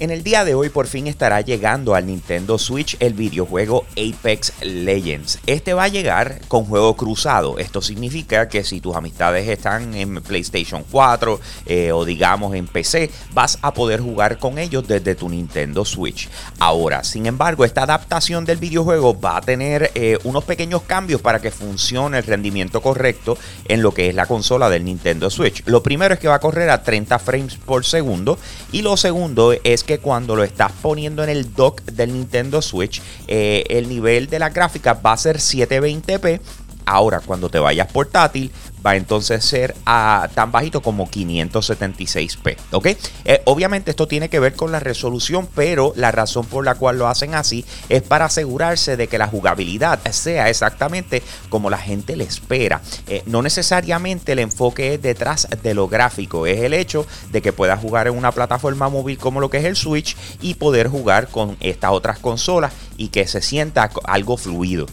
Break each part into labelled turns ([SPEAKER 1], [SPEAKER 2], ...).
[SPEAKER 1] En el día de hoy por fin estará llegando al Nintendo Switch el videojuego Apex Legends. Este va a llegar con juego cruzado. Esto significa que si tus amistades están en PlayStation 4 eh, o digamos en PC, vas a poder jugar con ellos desde tu Nintendo Switch. Ahora, sin embargo, esta adaptación del videojuego va a tener eh, unos pequeños cambios para que funcione el rendimiento correcto en lo que es la consola del Nintendo Switch. Lo primero es que va a correr a 30 frames por segundo y lo segundo es que cuando lo estás poniendo en el dock del Nintendo Switch, eh, el nivel de la gráfica va a ser 720p. Ahora, cuando te vayas portátil, va a entonces ser a, tan bajito como 576p. ¿Ok? Eh, obviamente esto tiene que ver con la resolución, pero la razón por la cual lo hacen así es para asegurarse de que la jugabilidad sea exactamente como la gente le espera. Eh, no necesariamente el enfoque es detrás de lo gráfico, es el hecho de que puedas jugar en una plataforma móvil como lo que es el Switch y poder jugar con estas otras consolas y que se sienta algo fluido.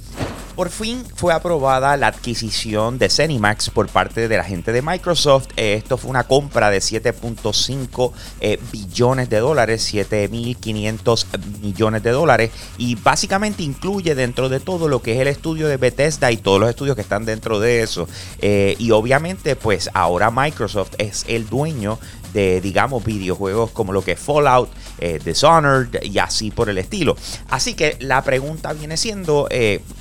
[SPEAKER 1] Por fin fue aprobada la adquisición de Cenimax por parte de la gente de Microsoft. Eh, esto fue una compra de 7.5 eh, billones de dólares, 7.500 millones de dólares. Y básicamente incluye dentro de todo lo que es el estudio de Bethesda y todos los estudios que están dentro de eso. Eh, y obviamente pues ahora Microsoft es el dueño de, digamos, videojuegos como lo que es Fallout, Dishonored y así por el estilo. Así que la pregunta viene siendo,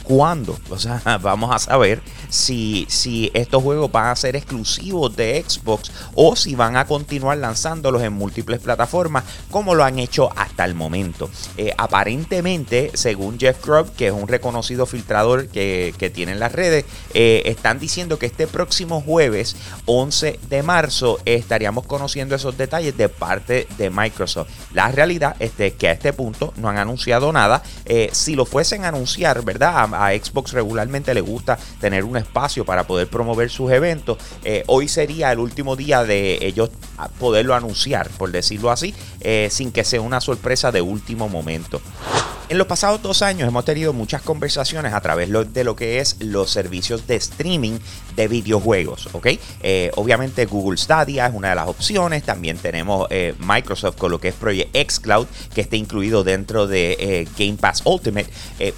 [SPEAKER 1] ¿cuándo? O sea, vamos a saber si, si estos juegos van a ser exclusivos de Xbox o si van a continuar lanzándolos en múltiples plataformas como lo han hecho hasta el momento. Eh, aparentemente, según Jeff Grubb, que es un reconocido filtrador que, que tiene en las redes, eh, están diciendo que este próximo jueves 11 de marzo estaríamos conociendo esos detalles de parte de Microsoft. La realidad es que a este punto no han anunciado nada. Eh, si lo fuesen a anunciar, ¿verdad? A, a Xbox Regularmente le gusta tener un espacio para poder promover sus eventos. Eh, hoy sería el último día de ellos poderlo anunciar, por decirlo así, eh, sin que sea una sorpresa de último momento. En los pasados dos años hemos tenido muchas conversaciones a través de lo que es los servicios de streaming de videojuegos, ¿ok? Eh, obviamente Google Stadia es una de las opciones, también tenemos eh, Microsoft con lo que es Project X Cloud, que está incluido dentro de eh, Game Pass Ultimate,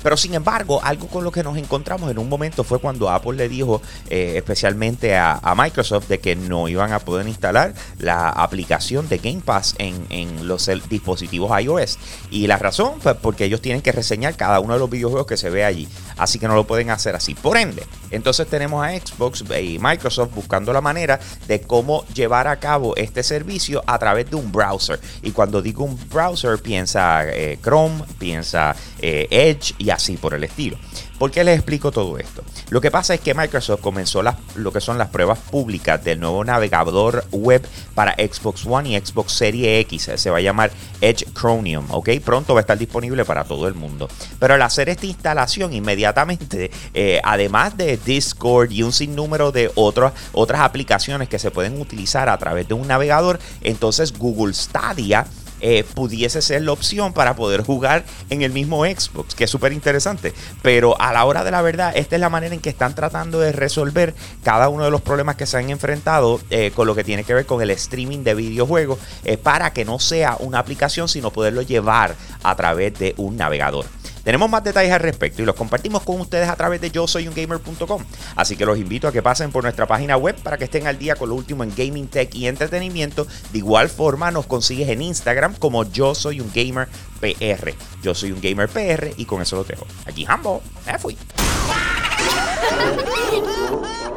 [SPEAKER 1] pero sin embargo, algo con lo que nos encontramos en un momento fue cuando Apple le dijo especialmente a, Microsoft de que no iban a poder instalar la aplicación de Game Pass en los dispositivos iOS. Y la razón fue porque ellos tienen que reseñar cada uno de los videojuegos que se ve allí. Así que no lo pueden hacer así. Por ende, entonces tenemos a Xbox y Microsoft buscando la manera de cómo llevar a cabo este servicio a través de un browser. Y cuando digo un browser, piensa eh, Chrome, piensa eh, Edge y así por el estilo. ¿Por qué les explico todo esto? Lo que pasa es que Microsoft comenzó lo que son las pruebas públicas del nuevo navegador web para Xbox One y Xbox Series X. Se va a llamar Edge Chromium, ¿ok? Pronto va a estar disponible para todo el mundo. Pero al hacer esta instalación inmediatamente, eh, además de Discord y un sinnúmero de otras aplicaciones que se pueden utilizar a través de un navegador, entonces Google Stadia eh, pudiese ser la opción para poder jugar en el mismo Xbox, que es súper interesante. Pero a la hora de la verdad, esta es la manera en que están tratando de resolver cada uno de los problemas que se han enfrentado eh, con lo que tiene que ver con el streaming de videojuegos, eh, para que no sea una aplicación, sino poderlo llevar a través de un navegador. Tenemos más detalles al respecto y los compartimos con ustedes a través de yo soy un gamer.com. Así que los invito a que pasen por nuestra página web para que estén al día con lo último en gaming, tech y entretenimiento. De igual forma nos consigues en Instagram como yo soy un gamer PR. Yo soy un gamer PR y con eso lo dejo. Aquí Hambo, me fui.